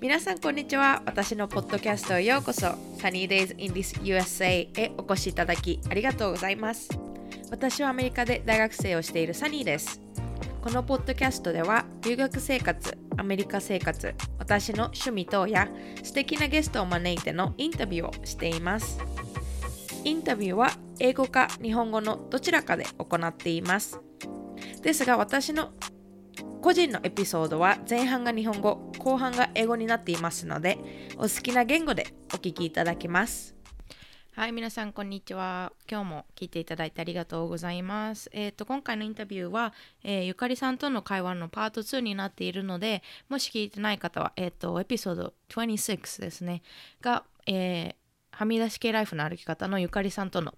皆さんこんにちは。私のポッドキャストへようこそ。Sunny Days in this USA へお越しいただきありがとうございます。私はアメリカで大学生をしているサニーです。このポッドキャストでは留学生活アメリカ生活私の趣味等や素敵なゲストを招いてのインタビューをしています。インタビューは英語か日本語のどちらかで行っています。ですが私の個人のエピソードは前半が日本語後半が英語になっていますのでお好きな言語でお聞きいただけます。はい皆さんこんにちは。今日も聞いていただいてありがとうございます。えっ、ー、と今回のインタビューは、えー、ゆかりさんとの会話のパート2になっているのでもし聞いてない方はえっ、ー、とエピソード26ですね。が、えはみ出し系ライフの歩き方のゆかりさんとの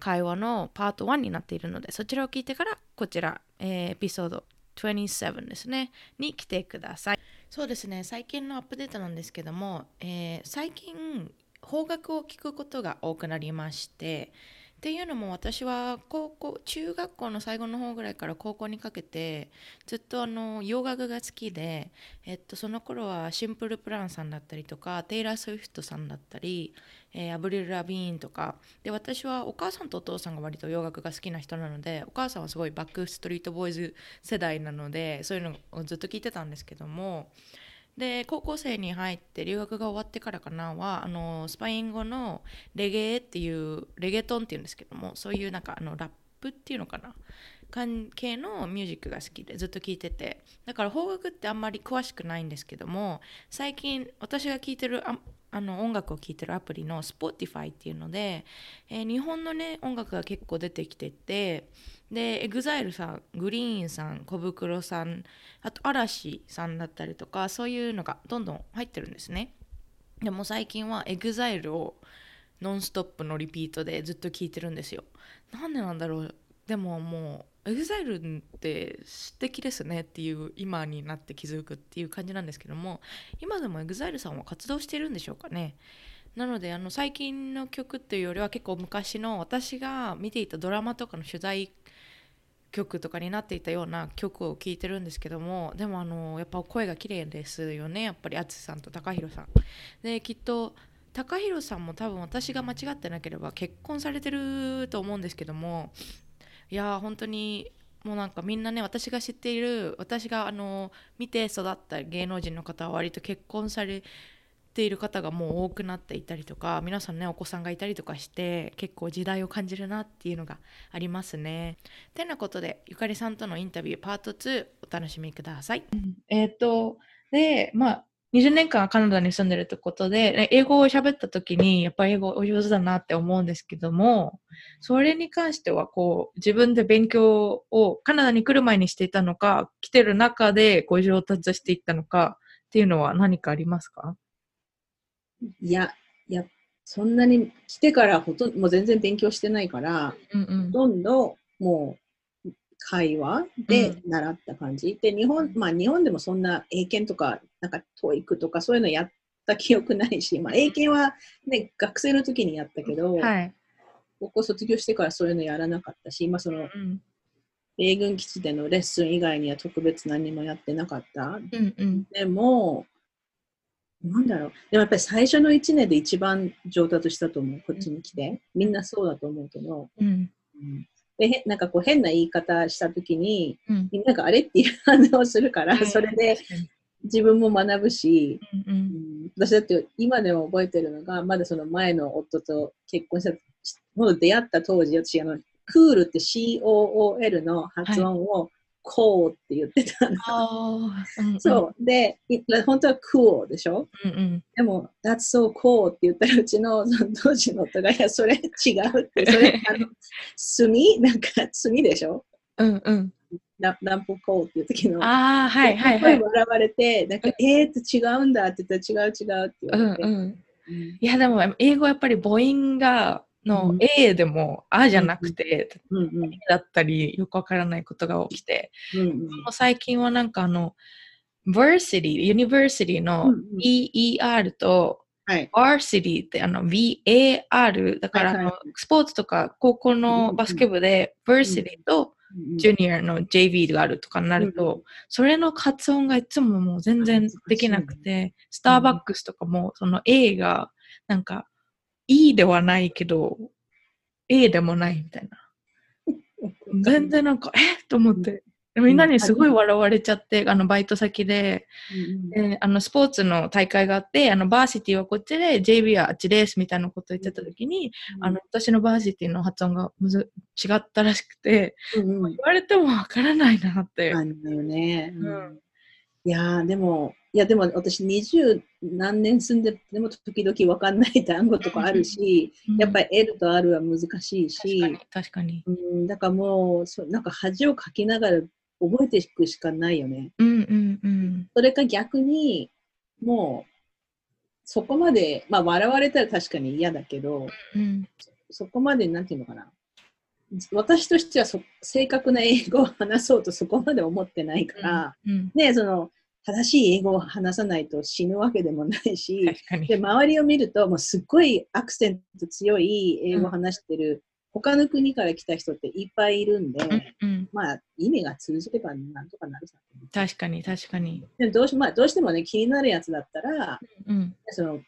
会話のパート1になっているのでそちらを聞いてからこちら、えエピソード27ですね、に来てください。そうですね、最近のアップデートなんですけども、えー、最近、邦楽を聴くことが多くなりまして、っていうのも私は高校中学校の最後の方ぐらいから高校にかけてずっとあの洋楽が好きで、えっと、その頃はシンプルプランさんだったりとかテイラー・スウィフトさんだったり、えー、アブリル・ラビーンとか。で私はお母さんとお父さんが割と洋楽が好きな人なのでお母さんはすごいバックストリートボーイズ世代なのでそういうのをずっと聞いてたんですけども。で高校生に入って留学が終わってからかなはあのスパイン語のレゲエっていうレゲトンっていうんですけどもそういうなんかあのラップっていうのかな？関係のミュージックが好きでずっと聴いてて。だから邦楽ってあんまり詳しくないんですけども最近私が聴いてるあの音楽を聴いてるアプリの Spotify っていうので、えー、日本のね音楽が結構出てきててで EXILE さんグリーンさん小袋さんあと嵐さんだったりとかそういうのがどんどん入ってるんですね。でも最近は EXILE をノンストップのリピートでずっと聴いてるんですよ。なんでなんだろう。でももう EXILE って素敵ですねっていう今になって気づくっていう感じなんですけども今でも EXILE さんは活動してるんでしょうかね。なのであの最近の曲っていうよりは結構昔の私が見ていたドラマとかの取材曲とかになっていたような曲を聴いてるんですけどもでもあのやっぱ声が綺麗ですよね。やっぱり淳さんと TAKAHIRO さん。できっと TAKAHIRO さんも多分私が間違ってなければ結婚されてると思うんですけどもいや本当にもうなんかみんなね私が知っている私があの見て育った芸能人の方は割と結婚されている方がもう多くなっていたりとか皆さんねお子さんがいたりとかして結構時代を感じるなっていうのがありますね。てなことでゆかりさんとのインタビューパート2お楽しみください。えっ、とでまあ20年間カナダに住んでるってことで、英語を喋った時に、やっぱり英語お上手だなって思うんですけども、それに関しては、こう、自分で勉強をカナダに来る前にしていたのか、来てる中でこう上達していったのかっていうのは何かありますか？いや、いや、そんなに来てからほとんど、もう全然勉強してないから、うんうん、ほとんどもう会話で習った感じ。うん、で、日本、まあ日本でもそんな英検とか、なんか TOEIC とかそういうのやった記憶ないし、まあ英検はね、学生の時にやったけど、はい、高校卒業してからそういうのやらなかったし、今その、うん米軍基地でのレッスン以外には特別何もやってなかった。うんうん、でも、なんだろう。でもやっぱり最初の1年で一番上達したと思う。こっちに来て。みんなそうだと思うけど。うん、でなんかこう変な言い方したときに、うん、なんかあれっていう反応をするから、それで自分も学ぶし、うん、私だって今でも覚えてるのが、まだその前の夫と結婚した、もう出会った当時、私あの、クールって COOL の発音を、はいこうって言ってたの。うんうん、そう。で、本当は cool でしょ、うんうん、でも、that's so cool って言ったらうちのその当時の夫が、いや、それ違うって、それ、あの、炭？なんか炭でしょ？うんうん。ラランプコーっていう時の。ああ、はいはいはい。笑われて、なんか、うん、えーって違うんだって言ったら違う違うって言われて。うんうん、いや、でも、英語やっぱり母音が、の A でも、あじゃなくて、だったり、よくわからないことが起きて、最近はなんかあの、varsity、university の EER と、はい、varsity ってあの VAR、だからあの、スポーツとか高校のバスケ部で、varsity とジュニアの JV があるとかになると、うん、それの発音がいつももう全然できなくて、スターバックスとかも、その A が、なんか、E ではないけど、A でもないみたいな。全然なんか、えと思って。みんなにすごい笑われちゃって、あのバイト先で、うん、あのスポーツの大会があって、あのバーシティはこっちで、JB はあっちですみたいなことを言ってた時に、うん、あの私の varsity の発音がむず違ったらしくて、うん、言われてもわからないなって。あんだよね。うん、いやでも、いやでも私二十何年住んででも時々わかんない単語とかあるし、うん、やっぱり L と R は難しいし、確かに。うん、だからもうそなんか恥をかきながら覚えていくしかないよね。うんうんうん、それか逆に、もう、そこまで、まあ笑われたら確かに嫌だけど、うん、そこまで、なんていうのかな。私としてはそ正確な英語を話そうとそこまで思ってないから、うんうん、ね、その、正しい英語を話さないと死ぬわけでもないし、で周りを見ると、もうすっごいアクセント強い英語を話してる他の国から来た人っていっぱいいるんで、うんうん、まあ意味が通じればなんとかなるさ。確かに確かに。でどうし,、まあ、どうしてもね気になるやつだったら、うん、その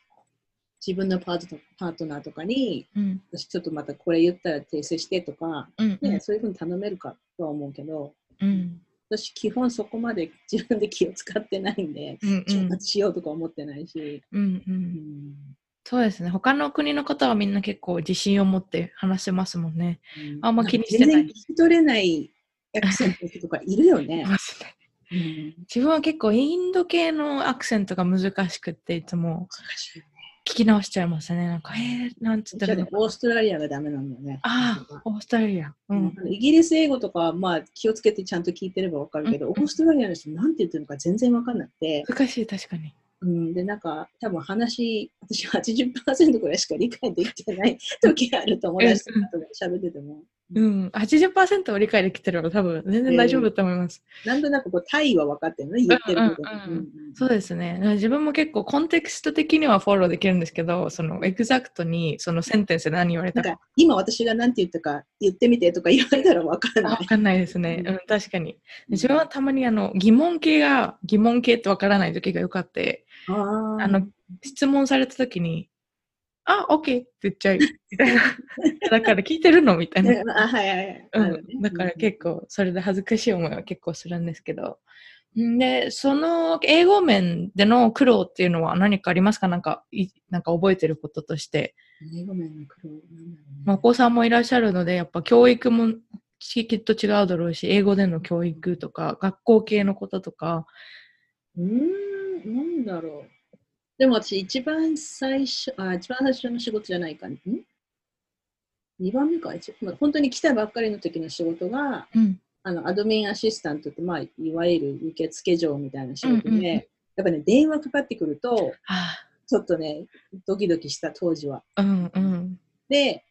自分のパートパートナーとかに、うん、私ちょっとまたこれ言ったら訂正してとか、うんうん、ね、そういうふうに頼めるかとは思うけど、うん、私基本そこまで自分で気を使ってないんで、うんうん、しようとか思ってないし。うんうんうんそうですね。他の国の方はみんな結構自信を持って話せますもんね。うん、あんま気にしてない。聞き取れないアクセントとかいるよね。うん、自分は結構インド系のアクセントが難しくっていつも聞き直しちゃいますね。なんか、えー、なんつってるのオーストラリアがダメなんだよね。ああ、オーストラリア、うん。イギリス英語とかはまあ気をつけてちゃんと聞いてればわかるけど、うん、オーストラリアの人なんて言ってるのか全然わかんなくて。難しい、確かに。うん、で、なんか、多分話、私80%ぐらいしか理解できてない時がある友達とかと喋ってても。うん、80%を理解できてるの多分全然大丈夫だと思います。えー、なんとなくこう、単位は分かってるね、言ってること、そうですね。自分も結構コンテクスト的にはフォローできるんですけど、その exact にそのセンテンスで何言われたか。か今私が何て言ったか言ってみてとか言われたら分かんない。分かんないですね。うん、確かに。自分はたまにあの疑問系が、疑問系って分からない時がよかって、あの、質問された時に、あ、オッケーって言っちゃう。みたいな。だから聞いてるの？みたいな。あ、はいはいはい。うん。だから結構、それで恥ずかしい思いは結構するんですけど。で、その英語面での苦労っていうのは何かありますか？なんか、いなんか覚えてることとして。英語面の苦労なんだろう、ね、まあ、お子さんもいらっしゃるので、やっぱ教育もきっと違うだろうし、英語での教育とか、学校系のこととか。うん、なんだろう。でも私、一番最初、あ、一番最初の仕事じゃないか、ん ?2 番目か、まあ、本当に来たばっかりの時の仕事が、うん、あのアドミンアシスタントって、まあ、いわゆる受付嬢みたいな仕事で、うんうん、やっぱね、電話かかってくると、ちょっとね、ドキドキした当時は。うんうん、で、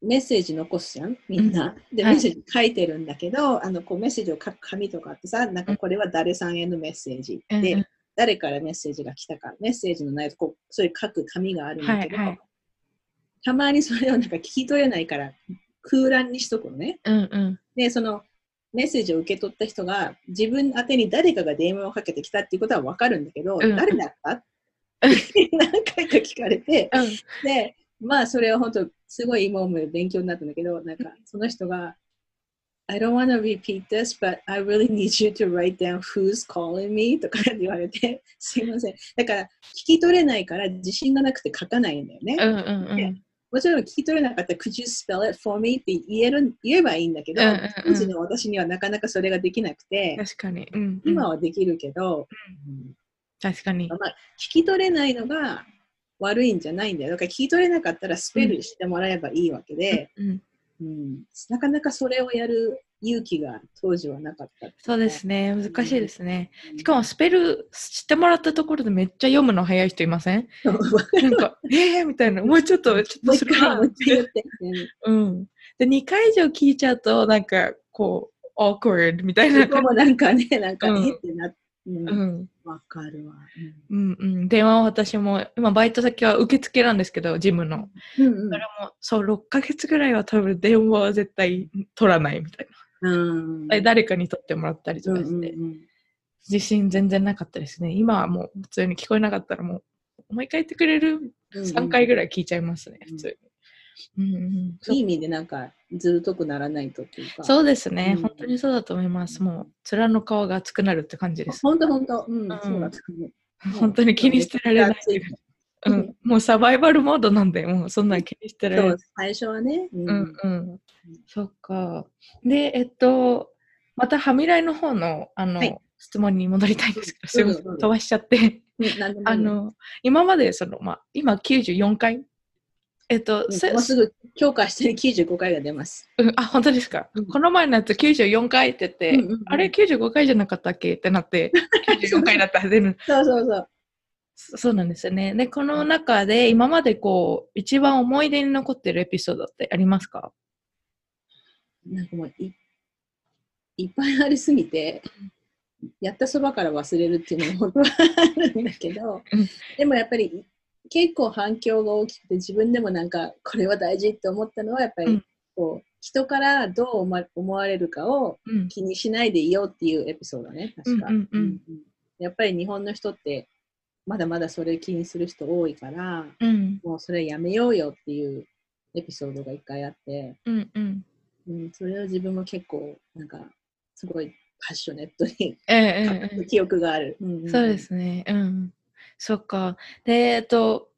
メッセージ残すじゃん、みんな。で、メッセージ書いてるんだけど、はい、あのこうメッセージを書く紙とかってさ、なんかこれは誰さんへのメッセージ。で、うん誰からメッセージが来たか、メッセージの内容、こうそういう書く紙があるんだけど、はいはい、たまにそれをなんか 聞き取れないから空欄にしとくのね。うんうん、で、そのメッセージを受け取った人が自分宛に誰かが電話をかけてきたっていうことはわかるんだけど、うん、誰だった？何回か聞かれて、うん、で、まあそれは本当すごい今思う勉強になったんだけど、なんかその人が I don't want to repeat this, but I really need you to write down who's calling me とか言われて、すいません。だから、聞き取れないから自信がなくて書かないんだよね。うんうんうん、もちろん聞き取れなかったら、could you spell it for me って言える言えばいいんだけど、当時の私にはなかなかそれができなくて、確かに。うんうん、今はできるけど、うん、確かに。まあ、聞き取れないのが悪いんじゃないんだよ。だから聞き取れなかったらスペルしてもらえばいいわけで、うんうんうん、なかなかそれをやる勇気が当時はなかった、そうですね。難しいですね。しかもスペル知ってもらったところでめっちゃ読むの早い人いません？なんか、えー？みたいな。もうちょっと、ちょっとするなって。うん。で、2回以上聞いちゃうと、なんか、こう、awkward みたいな。こもなんかね、なんか、ね、ってなって。うん。わ、かるわ。うん、うん、電話は私も、今バイト先は受付なんですけど、ジムの。うんうん、それも、そう、6ヶ月ぐらいは多分電話は絶対取らないみたいな。うん、誰かに取ってもらったりとかして、うんうんうん、自信全然なかったですね。今はもう普通に聞こえなかったらもう、もう一回言ってくれる ?3 回ぐらい聞いちゃいますね、普通に。うんうん、いい意味でなんかずっとくならないとっていうか。そうですね、うん、本当にそうだと思います。もう面の顔が熱くなるって感じです。本当本当、うん、そうだ 本当に気にしてられない。うん、もうサバイバルモードなんで、もうそんな気にしてられない。最初はね。うん、うん、うん。そっか。で、えっと、またはみらいの方の、あの、はい、質問に戻りたいんですけど、す飛ばしちゃって。あの、今までその、まあ、今94回えっと、もうすぐ強化して95回が出ます。うん、あ、本当ですか、うん、この前のやつ94回って言って、うんうんうん、あれ95回じゃなかったっけ？ってなって、94回だったはず。そうそうそう。そうなんですよね。で、この中で今までこう、一番思い出に残ってるエピソードってありますか？なんかもうい、いっぱいありすぎて、やったそばから忘れるっていうのも本当はあるんだけど、でもやっぱり結構反響が大きくて自分でもなんかこれは大事って思ったのはやっぱりこう、人からどう思われるかを気にしないでいようっていうエピソードね確か、やっぱり日本の人ってまだまだそれ気にする人多いから、うん、もうそれやめようよっていうエピソードが一回あって、うんうん。うん、それを自分も結構なんかすごいパッショネットに、ええ、記憶がある、うんうん、そうですね。うんそっか。で、えっと、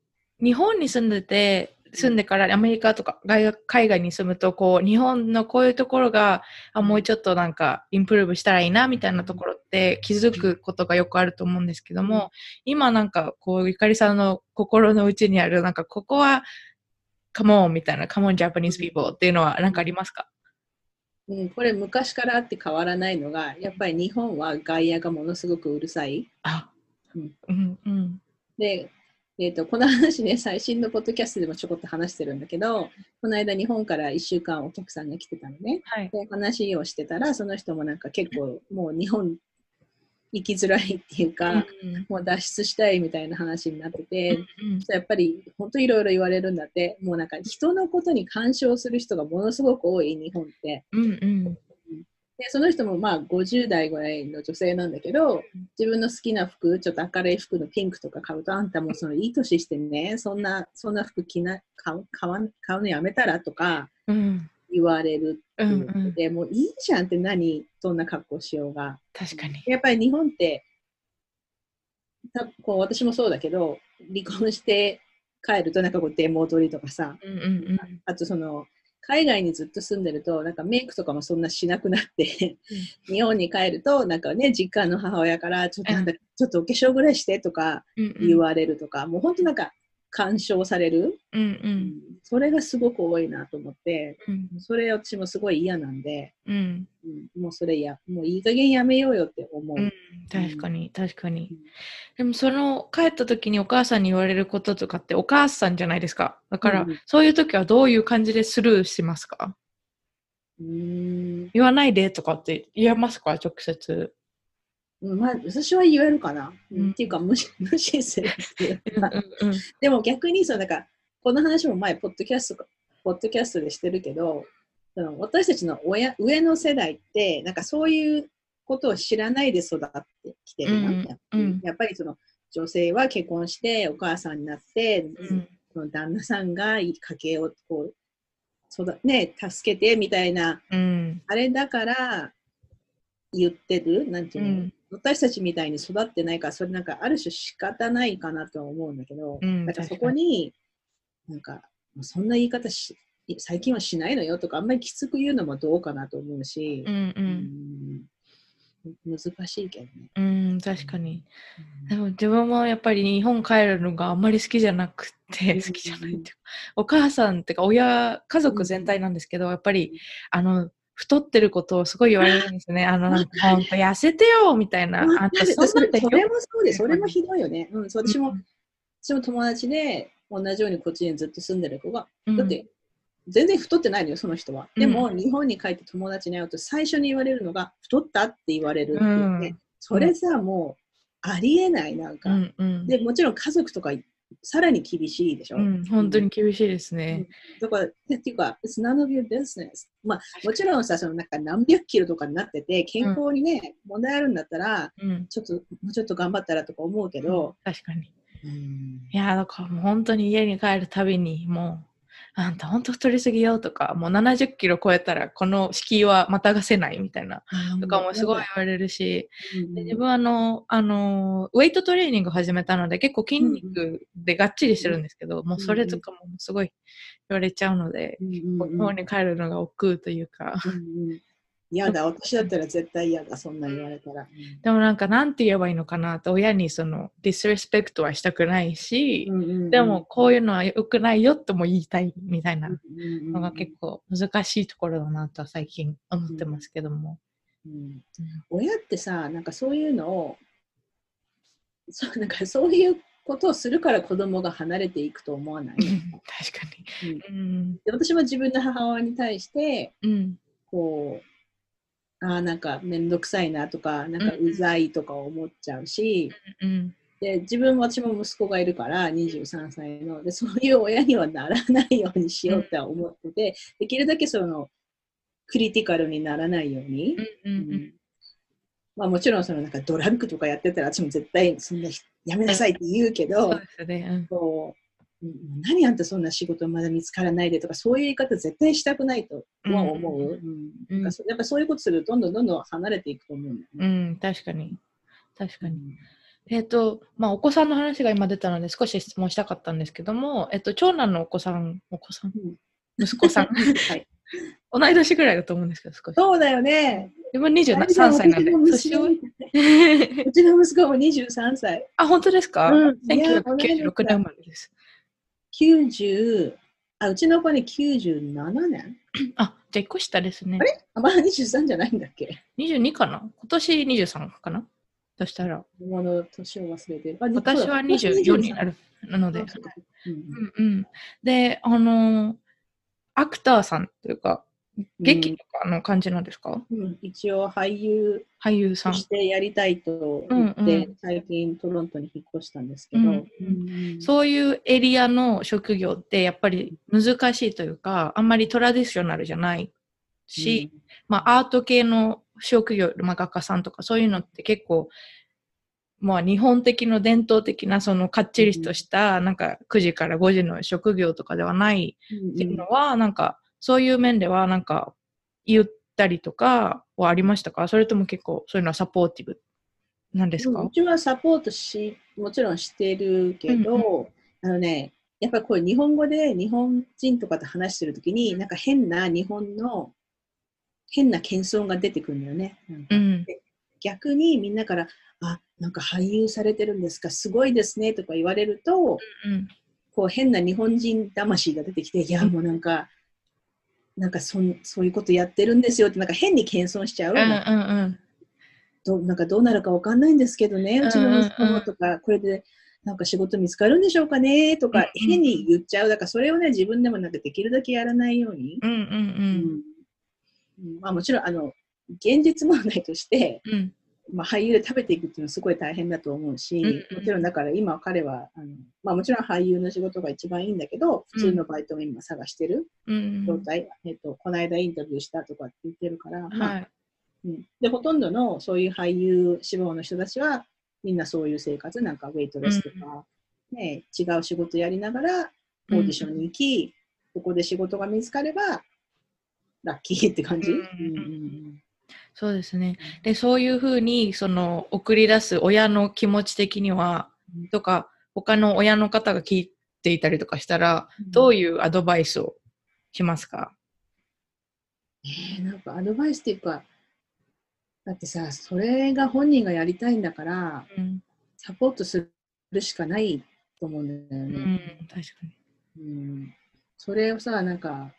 日本に住んでて、住んでからアメリカとか海外に住むと、こう、日本のこういうところが、あ、もうちょっとなんか、インプルーブしたらいいな、みたいなところって気づくことがよくあると思うんですけども、今なんか、こう、ゆかりさんの心の内にある、なんか、ここは、Come on みたいな、 Come on Japanese people っていうのは何かありますか？うん、これ昔からあって変わらないのが、やっぱり日本は外野がものすごくうるさい。あ、うんうん、で、えーと、この話ね、最新のポッドキャストでもちょこっと話してるんだけど、この間日本から1週間お客さんが来てたのね。はい、で話をしてたら、その人もなんか結構もう日本行きづらいっていうか、うん、もう脱出したいみたいな話になってて、うんうん、やっぱり本当いろいろ言われるんだって、もうなんか人のことに干渉する人がものすごく多い日本って。うんうんでその人もまあ50代ぐらいの女性なんだけど自分の好きな服ちょっと明るい服のピンクとか買うとあんたもそのいい年してねそんなそんな服着な買う買う買うのやめたらとか言われるっていうので、うんうん、もういいじゃんって何そんな格好しようが。確かに。やっぱり日本ってたこう私もそうだけど離婚して帰るとなんかこうデモ取りとかさ、うんうんうん、あとその海外にずっと住んでると、なんかメイクとかもそんなしなくなって日本に帰ると、なんかね、実家の母親から、ちょっとなん。だ、ちょっとお化粧ぐらいしてとか言われるとか、うんうん、もう本当なんか、干渉される、うんうん、それがすごく多いなと思って、うん、それ私もすごい嫌なんで、うん、うん、もうそれやもういい加減やめようよって思う、うん、確かに確かに、でもその帰った時にお母さんに言われることとかってお母さんじゃないですか。だから、そういう時はどういう感じでスルーしますか？うん。言わないでとかって言えますか？直接まあ、私は言えるかな、うん、っていうか無視 無視するっていうか。でも逆にそうなんかこの話も前ポッドキャストポッドキャストでしてるけどその私たちの親上の世代ってなんかそういうことを知らないで育ってきてるな、うん、やっぱりその女性は結婚してお母さんになって、うん、その旦那さんが家計をこう育ね、助けてみたいな、うん、あれだから言ってる？なんていうの、私たちみたいに育ってないから、それなんかある種仕方ないかなとは思うんだけど、うん、だからそこに、なんか、そんな言い方し、最近はしないのよとか、あんまりきつく言うのもどうかなと思うし、うんうん難しいけどね。うん、確かに。でも自分もやっぱり日本帰るのがあんまり好きじゃなくて、好きじゃないっていうか、お母さんっていうか親、家族全体なんですけど、やっぱり、あの、太ってることをすごい言われるんですね。あの、なんか、痩せてよみたいな。あんたそそれもそうで、それもひどいよね。うん、私も、私も友達で、同じようにこっちにずっと住んでる子が、だって、全然太ってないのよ、その人は。でも、日本に帰って友達に会うと、最初に言われるのが、太ったって言われるっていうね。それさ、もうありえない、なんか。うんうん、で、もちろん家族とかさらに厳しいでしょ？うん、本当に厳しいですね。だから、っていうか、it's none of your business. まあ、もちろんさ、そのなんか何百キロとかになってて、健康にね、問題あるんだったら、うん、ちょっと、もうちょっと頑張ったらとか思うけど、確かに。うんいや、だからもう本当に家に帰るたびに、もう、あんた本当太りすぎよとか、もう70キロ超えたらこの敷居はまたがせないみたいな、とかもすごい言われるし、うんで自分はあの、あの、ウェイトトレーニング始めたので、結構筋肉でがっちりしてるんですけど、もうそれとかもすごい言われちゃうので、うんうんうん。日本に帰るのが億劫というか、うんうん嫌だ、私だったら絶対嫌だ、そんな言われたら。でもなんかなんて言えばいいのかなと、親にその、ディスレスペクトはしたくないし、うんうんうんでも、こういうのは良くないよとも言いたいみたいなうんうんうんのが結構難しいところだなとは最近思ってますけども。うん親ってさ、なんかそういうのを、そうなんかそういうことをするから子供が離れていくと思わない？確かに。うん。で私も自分の母親に対して、うん。こう、ああ、なんかめんどくさいなとか、なんかうざいとか思っちゃうし、うん。で自分私も息子がいるから23歳のでそういう親にはならないようにしようって思ってて、できるだけそのクリティカルにならないように、うん。うん。まあ、もちろんそのなんかドラッグとかやってたら私も絶対そんなやめなさいって言うけど、そう何あんたそんな仕事まだ見つからないでとかそういう言い方絶対したくないとは思う、うんうんやっぱそういうことするとどんどんどんどん離れていくと思うんだよね。うん。確かに。確かに。えっ、と、まあ、お子さんの話が今出たので少し質問したかったんですけども、えっ、と、長男のお子さん、お子さん？うん息子さん？はい、同い年ぐらいだと思うんですけど、少し。そうだよね。自分23歳なんで。年上？うちの息子も23歳。あ、本当ですか、うんいや同い年だ ?1996 年生まれです。90あ、うちの子ね97年？あ、じゃあ1個下ですね。あ、まだ23じゃないんだっけ ?22 かな？今年23かな？としたら、子供の年を忘れてる。あ私は24にな。る。なので。うんうん。で、あのーアクターさんというか、劇とかの感じなんですか、うん一応俳優俳優さん。としてやりたいと言って、うんうん。最近トロントに引っ越したんですけど、うんうんそういうエリアの職業ってやっぱり難しいというか、あんまりトラディショナルじゃないし、まあアート系の職業、まあ、画家さんとかそういうのって結構、まあ日本的の伝統的なそのかっちりとした、なんか9時から5時の職業とかではないうんっていうのは、なんかそういう面ではなんか言ったりとかはありましたか？それとも結構そういうのはサポーティブなんですか？うんうちはサポートし、もちろんしてるけど、あのね、やっぱりこれ日本語で日本人とかと話してるときに、なんか変な日本の変な謙遜が出てくるんだよね。うん。逆にみんなから、あ、なんか俳優されてるんですか、すごいですねとか言われると、うん。こう変な日本人魂が出てきて、いやもうなんか、なんかそんそういうことやってるんですよって、なんか変に謙遜しちゃう。うんうんうん。どなんかどうなるかわかんないんですけどね、うちの息子もとか、これでなんか仕事見つかるんでしょうかねとか、うんうん変に言っちゃう。だからそれをね、自分でもなんかできるだけやらないように。うんうんうんまあ、もちろんあの現実問題として、うん。うん。まあ、俳優で食べていくっていうのはすごい大変だと思うし、もちろんだから今彼はあの、まあ、もちろん俳優の仕事が一番いいんだけど普通のバイトを今探してるうん状態、えっと、この間インタビューしたとかって言ってるから、まあはい。うん、でほとんどのそういう俳優志望の人たちはみんなそういう生活なんかウェイトレスとか、ね、違う仕事やりながらオーディションに行き、そこで仕事が見つかればラッキーって感じ？うんうんうんそうですね。で、そういうふうに、その、送り出す親の気持ち的には、とか、他の親の方が聞いていたりとかしたら、どういうアドバイスをしますか？えーなんかアドバイスっていうか、だってさ、それが本人がやりたいんだから、うん。サポートするしかないと思うんだようね。ん、確かに。うんそれをさ、なんか、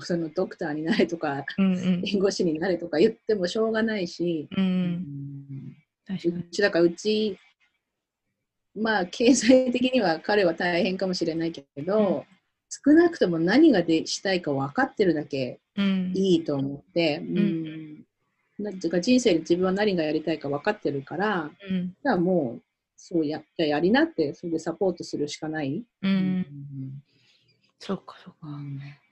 そのドクターになれとか、うんうん。弁護士になれとか言ってもしょうがないし、う。うんう。ちだからうち、まあ経済的には彼は大変かもしれないけど、少なくとも何がでしたいか分かってるだけうん。いいと思って、うんんなんていうか人生で自分は何がやりたいか分かってるから、うん、じゃあもう、そうや、じゃやりなって、それでサポートするしかない。うん。うん、そうか、そうか。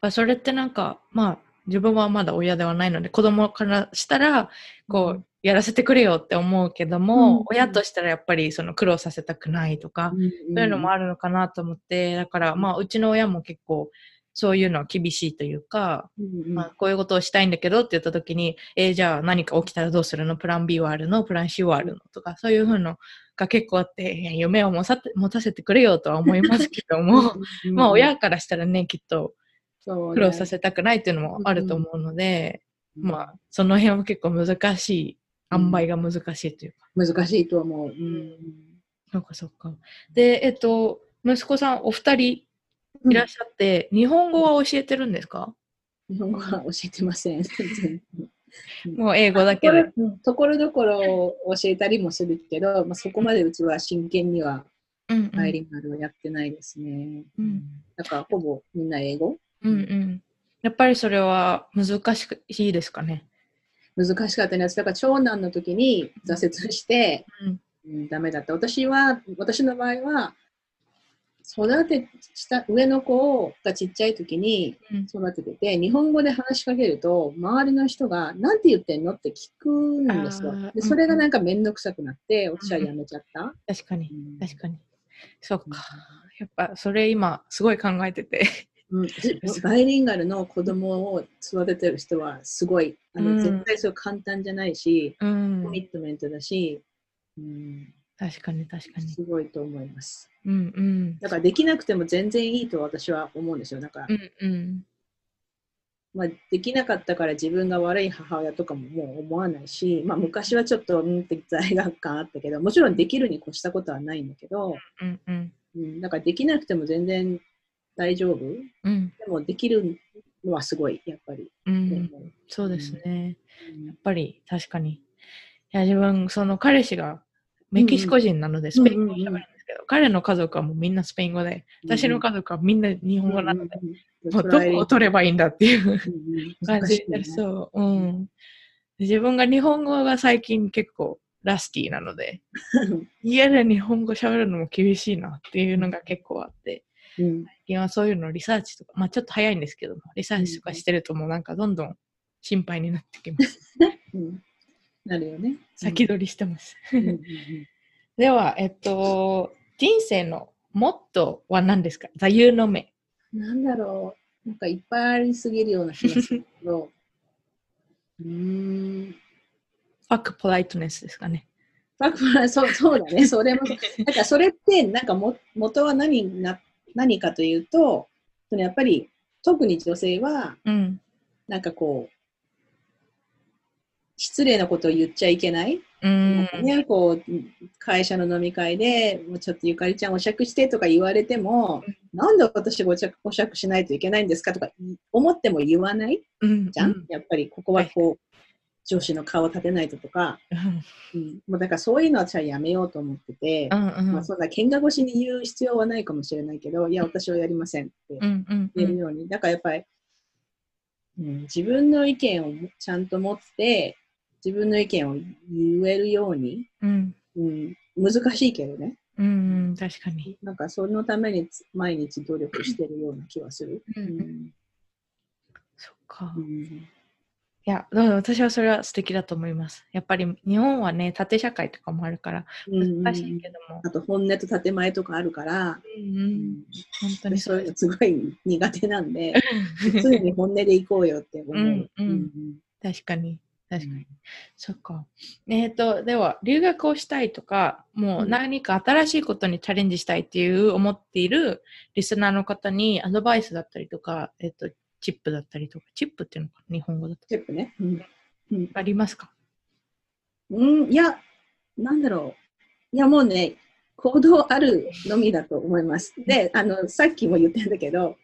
うん、それってなんか、まあ、自分はまだ親ではないので、子供からしたら、こう、やらせてくれよって思うけども、うん、親としたらやっぱりその苦労させたくないとか、うん、そういうのもあるのかなと思って、だからまあうちの親も結構そういうのは厳しいというか、うんまあ、こういうことをしたいんだけどって言った時に、えー、じゃあ何か起きたらどうするの？プラン B はあるの？プラン C はあるの？とか、そういうふうのが結構あって、夢を持た持たせてくれよとは思いますけども、まあ親からしたらね、きっと苦労させたくないっていうのもあると思うので、まあその辺は結構難しい塩梅が難しいというか。難しいと思う。うん。そうか、そうか。で、えっと、息子さん、お二人いらっしゃって、うん、日本語は教えてるんですか？日本語は教えてません。もう英語だけで。ところどころ教えたりもするけど、まあ、そこまでうちは真剣にはバイリンガルはやってないですね。うん、だからほぼみんな英語？うんうん。やっぱりそれは難しいですかね？難しかったです。だから長男の時に挫折して、うん、ダメだった。私は、私の場合は、育てした上の子がちっちゃい時に育ててて、うん、日本語で話しかけると周りの人が何て言ってんのって聞くんですよ。でそれがなんか面倒くさくなって私はやめちゃった。確かに、確かに。そっか。やっぱそれ今すごい考えててうん、バイリンガルの子供を育ててる人はすごい、あの、うん、絶対そう簡単じゃないし、コミットメントだし、うん、確かに確かに。すごいと思います。うんうん、だからできなくても全然いいと私は思うんですよ。だから、うんうんまあ、できなかったから自分が悪い母親とかももう思わないし、まあ、昔はちょっとうんって罪悪感あったけどもちろんできるに越したことはないんだけど、うんうんうん、だからできなくても全然大丈夫、うん、でもできるのはすごい、やっぱり。うん、そうですね、うん。やっぱり確かに。いや、自分、その彼氏がメキシコ人なので、スペイン語を喋るんですけど、彼の家族はもうみんなスペイン語で、私の家族はみんな日本語なので、もうどこを取ればいいんだっていう感じになりそう。うん。自分が日本語が最近結構ラスティーなので、家で日本語喋るのも厳しいなっていうのが結構あって、うん、最近はそういうのリサーチとか、まあちょっと早いんですけども、リサーチとかしてるともうなんかどんどん心配になってきます。うん、なるよね。先取りしてます。では、えっと、人生のモットーは何ですか？座右の銘。なんだろう。なんかいっぱいありすぎるような気がするけど。うん。ファックポライトネスですかね。ファックポライトそうそうだね。それも。なんかそれってなんかも元は何にな何かというと、やっぱり特に女性は、うん、なんかこう、失礼なことを言っちゃいけない。うん、ね、こう会社の飲み会でもうちょっとゆかりちゃんお酌してとか言われても、うん、なんで私がお酌お酌しないといけないんですかとか思っても言わない、うん、じゃん、やっぱりここはこう、上司の顔を立てないととか、うん、もうだからそういうのは私はやめようと思ってて、うんうん、まあ、そんな喧嘩越しに言う必要はないかもしれないけど、いや、私はやりませんって言えるように、だからやっぱり、うん、自分の意見をちゃんと持って、自分の意見を言えるように、うん、うん、難しいけどね。うん、確かに。なんかそのために毎日努力してるような気はする。うん、そっか。うんいや、私はそれは素敵だと思います。やっぱり日本はね、縦社会とかもあるから難しいけども。あと本音と建前とかあるから、うんうん、本当にそういうのすごい苦手なんで、常に本音でいこうよって思う。うんうん、確かに。確かに。うん、そっか。えっ、ー、と、では、留学をしたいとか、もう何か新しいことにチャレンジしたいっていう思っているリスナーの方にアドバイスだったりとか、えっ、ー、と、チップだったりとか、チップっていうのか日本語だと。チップね。うん。うん、ありますか？うん、いや、なんだろう。いや、もうね、行動あるのみだと思います。で、あの、さっきも言ったんだけど、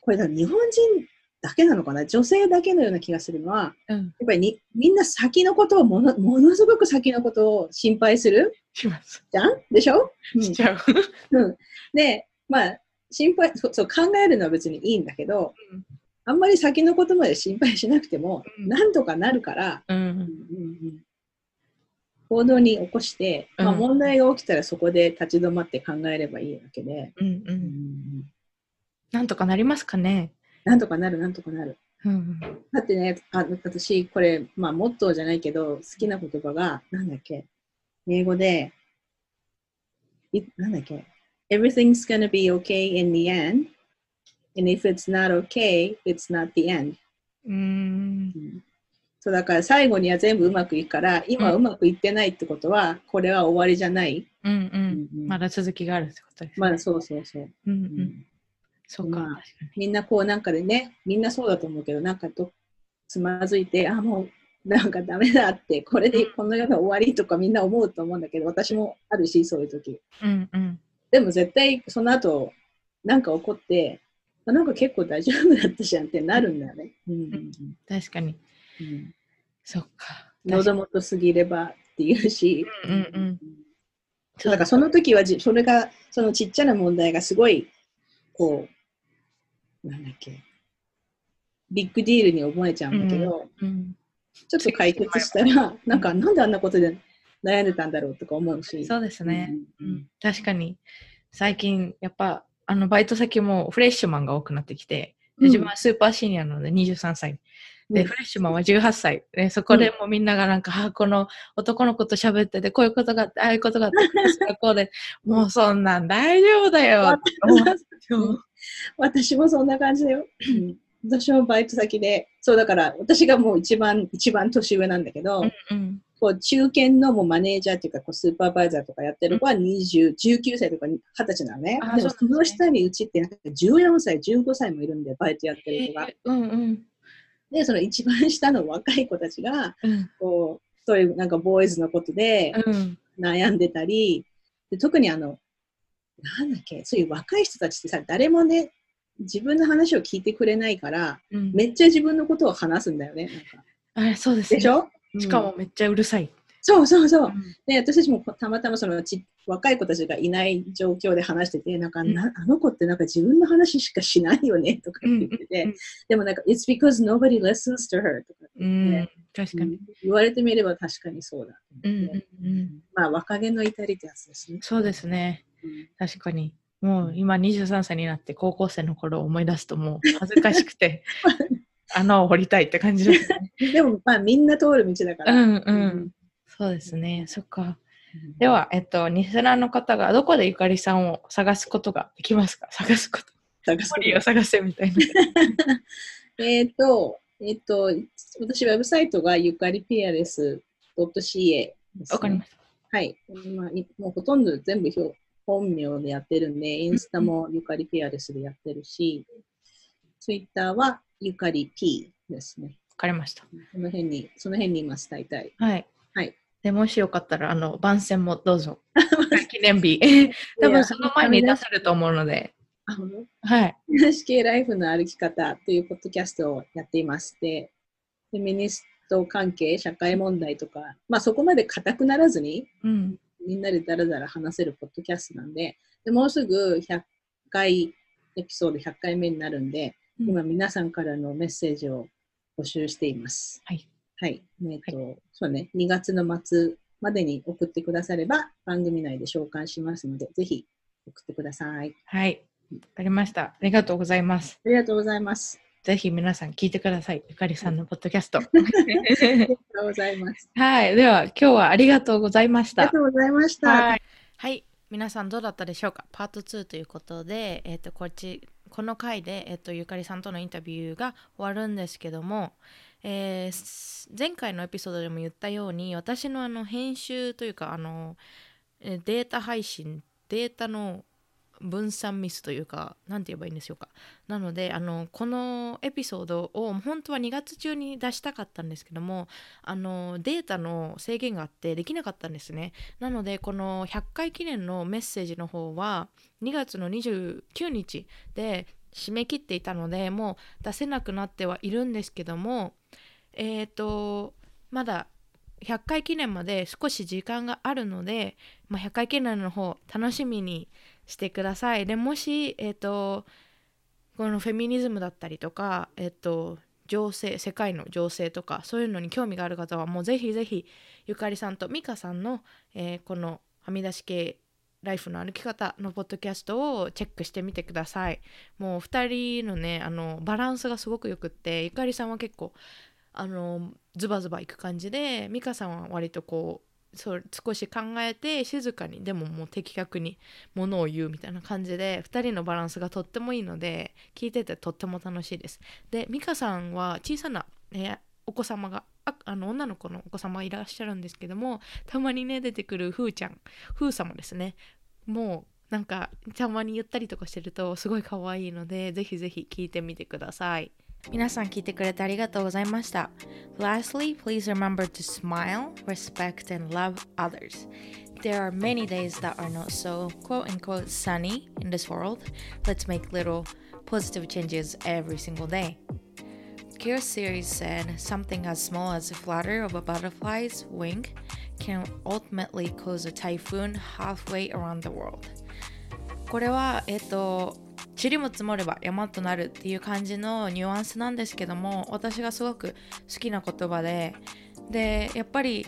これだ、日本人だけなのかな？女性だけのような気がするのは、うん、やっぱりにみんな先のことをものものすごく先のことを心配する？します。じゃん？でしょ、うん、しちゃう。うん、で、まあ、心配そう考えるのは別にいいんだけど、うん、あんまり先のことまで心配しなくても、うん、なんとかなるから、うん。うんうん、行動に起こして、まあ、問題が起きたらそこで立ち止まって考えればいいわけで。うんうんうん、なんとかなりますかね？なんとかなる、なんとかなる。うん、だってね、あ私、これ、まあ、モットーじゃないけど、好きな言葉が、なんだっけ、英語で、いなんだっけ、Everything's gonna be okay in the end, and if it's not okay, it's not the end. うん、そうだから最後には全部うまくいくから、今うまくいってないってことは、これは終わりじゃない。うんうん。うん、まだ続きがあるってことです、ね。まだそうそうそう。うんうん。そうか、まあ、みんなこうなんかでね、みんなそうだと思うけど、なんかとつまずいて、あ、もうなんかダメだって、これでこの世の終わりとかみんな思うと思うんだけど、私もあるし、そういう時。うんうん、でも絶対その後、なんか起こって、なんか結構大丈夫だったじゃんってなるんだよね。うん、うん、確かに。うん、そっか。喉元すぎればっていうし。うんうんうん、だからその時はそれが、そのちっちゃな問題がすごい、こう、なんだっけ、ビッグディールに思えちゃうんだけど、うん。うん、ちょっと解決したら、なんか、なんであんなことで悩んでたんだろうとか思うし。そうですね。うん、うん、確かに、最近、やっぱ、あの、バイト先もフレッシュマンが多くなってきて、自分はスーパーシニアなので23歳。で、フレッシュマンは18歳。で、そこでもみんながなんか、うん、あ、この男の子と喋ってて、こういうことがあって、ああいうことがあって、こうで、もうそんなん大丈夫だよ。私もそんな感じだよ。私もバイト先で、そうだから私がもう一番、一番年上なんだけど、うんうん、こう中堅のもうマネージャーっていうかこうスーパーバイザーとかやってる子は20、19歳とか20歳なのね。でもその下にうちってなんか14歳、15歳もいるんで、バイトやってる子が。うんうん、で、その一番下の若い子たちが、こう、そういうなんかボーイズのことで悩んでたり、で特にあの、なんだっけ、そういう若い人たちってさ、誰もね、自分の話を聞いてくれないから、うん、めっちゃ自分のことを話すんだよね。なんか。あそうです、ね、でしょ、うん、しかもめっちゃうるさい。そうそうそう。うん、で、私たちもたまたまそのち若い子たちがいない状況で話してて、なんか、なあの子ってなんか自分の話しかしないよねとか言ってて、でもなんか、It's because nobody listens to her とか言って、確かに。言われてみれば確かにそうだうんうんうん、まあ、若気の至りってやつですね。そうですね。確かに。もう今23歳になって高校生の頃を思い出すともう恥ずかしくて 穴を掘りたいって感じです、ね、でもまあみんな通る道だから。うんうん。そうですね。そっか。では、えっと、ニセラの方がどこでゆかりさんを探すことができますか？探すこと。探すこと。を探せみたいな。えっと、えっと、私、ウェブサイトがゆかりピアレス .ca です、ね。わかりました。はい。まあ、もうほとんど全部表本名でやってるんで、インスタもゆかりピアレスでやってるし、ツイッターはゆかり P ですね。わかりました。その辺に、その辺にいます、大体。はい。はい。でもしよかったら、あの、番宣もどうぞ。記念日。多分その前に出せると思うので。あ、ほんはい。NHK ライフの歩き方というポッドキャストをやっていまして、フェミニスト関係、社会問題とか、まあそこまで硬くならずに、うん、みんなでだらだら話せるポッドキャストなんで、でもうすぐ100回、エピソード100回目になるんで、うん、今皆さんからのメッセージを募集しています。はい。はい。えっ、と、はい、そうね、2月の末までに送ってくだされば番組内で紹介しますので、ぜひ送ってください。はい。わかりました。ありがとうございます。ありがとうございます。ぜひ皆さん聞いてください。ゆかりさんのポッドキャスト。ありがとうございます。はい。では、今日はありがとうございました。ありがとうございました。はい。はい、皆さんどうだったでしょうか？パート2ということで、えっ、ー、と、こっち、この回で、えっ、ー、と、ゆかりさんとのインタビューが終わるんですけども、えー、前回のエピソードでも言ったように、私のあの、編集というか、あの、データ配信、データの分散ミスというか何て言えばいいんでしょうか。なのであのこのエピソードを本当は2月中に出したかったんですけどもあのデータの制限があってできなかったんですね。なのでこの100回記念のメッセージの方は2月の29日で締め切っていたのでもう出せなくなってはいるんですけどもえっ、ー、とまだ100回記念まで少し時間があるので、まあ、100回記念の方楽しみにしてください。でもし、えーと、このフェミニズムだったりとか、えっと、情勢世界の情勢とかそういうのに興味がある方はもうぜひぜひゆかりさんと美香さんの、えー、このはみ出し系ライフの歩き方のポッドキャストをチェックしてみてくださいもう2人のねあのバランスがすごくよくってゆかりさんは結構あのズバズバいく感じで美香さんは割とこうそう少し考えて静かにでももう的確にものを言うみたいな感じで2人のバランスがとってもいいので聞いててとっても楽しいです。で美香さんは小さな、ね、お子様がああの女の子のお子様がいらっしゃるんですけどもたまにね出てくるふーちゃんふー様ですねもうなんかたまに言ったりとかしてるとすごい可愛いのでぜひぜひ聞いてみてください。皆さん聞いてくれてありがとうございました。Lastly, please remember to smile, respect, and love others. There are many days that are not so quote unquote sunny in this world. Let's make little positive changes every single day. Kira's series said something as small as a flutter of a butterfly's wing can ultimately cause a typhoon halfway around the world. これは、えっと、 塵も積もれば山となるっていう感じのニュアンスなんですけども私がすごく好きな言葉ででやっぱり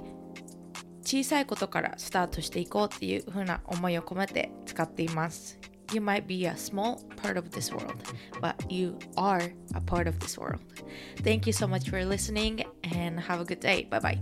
小さいことからスタートしていこうっていう風な思いを込めて使っています You might be a small part of this world, but you are a part of this world. Thank you so much for listening and have a good day. Bye bye.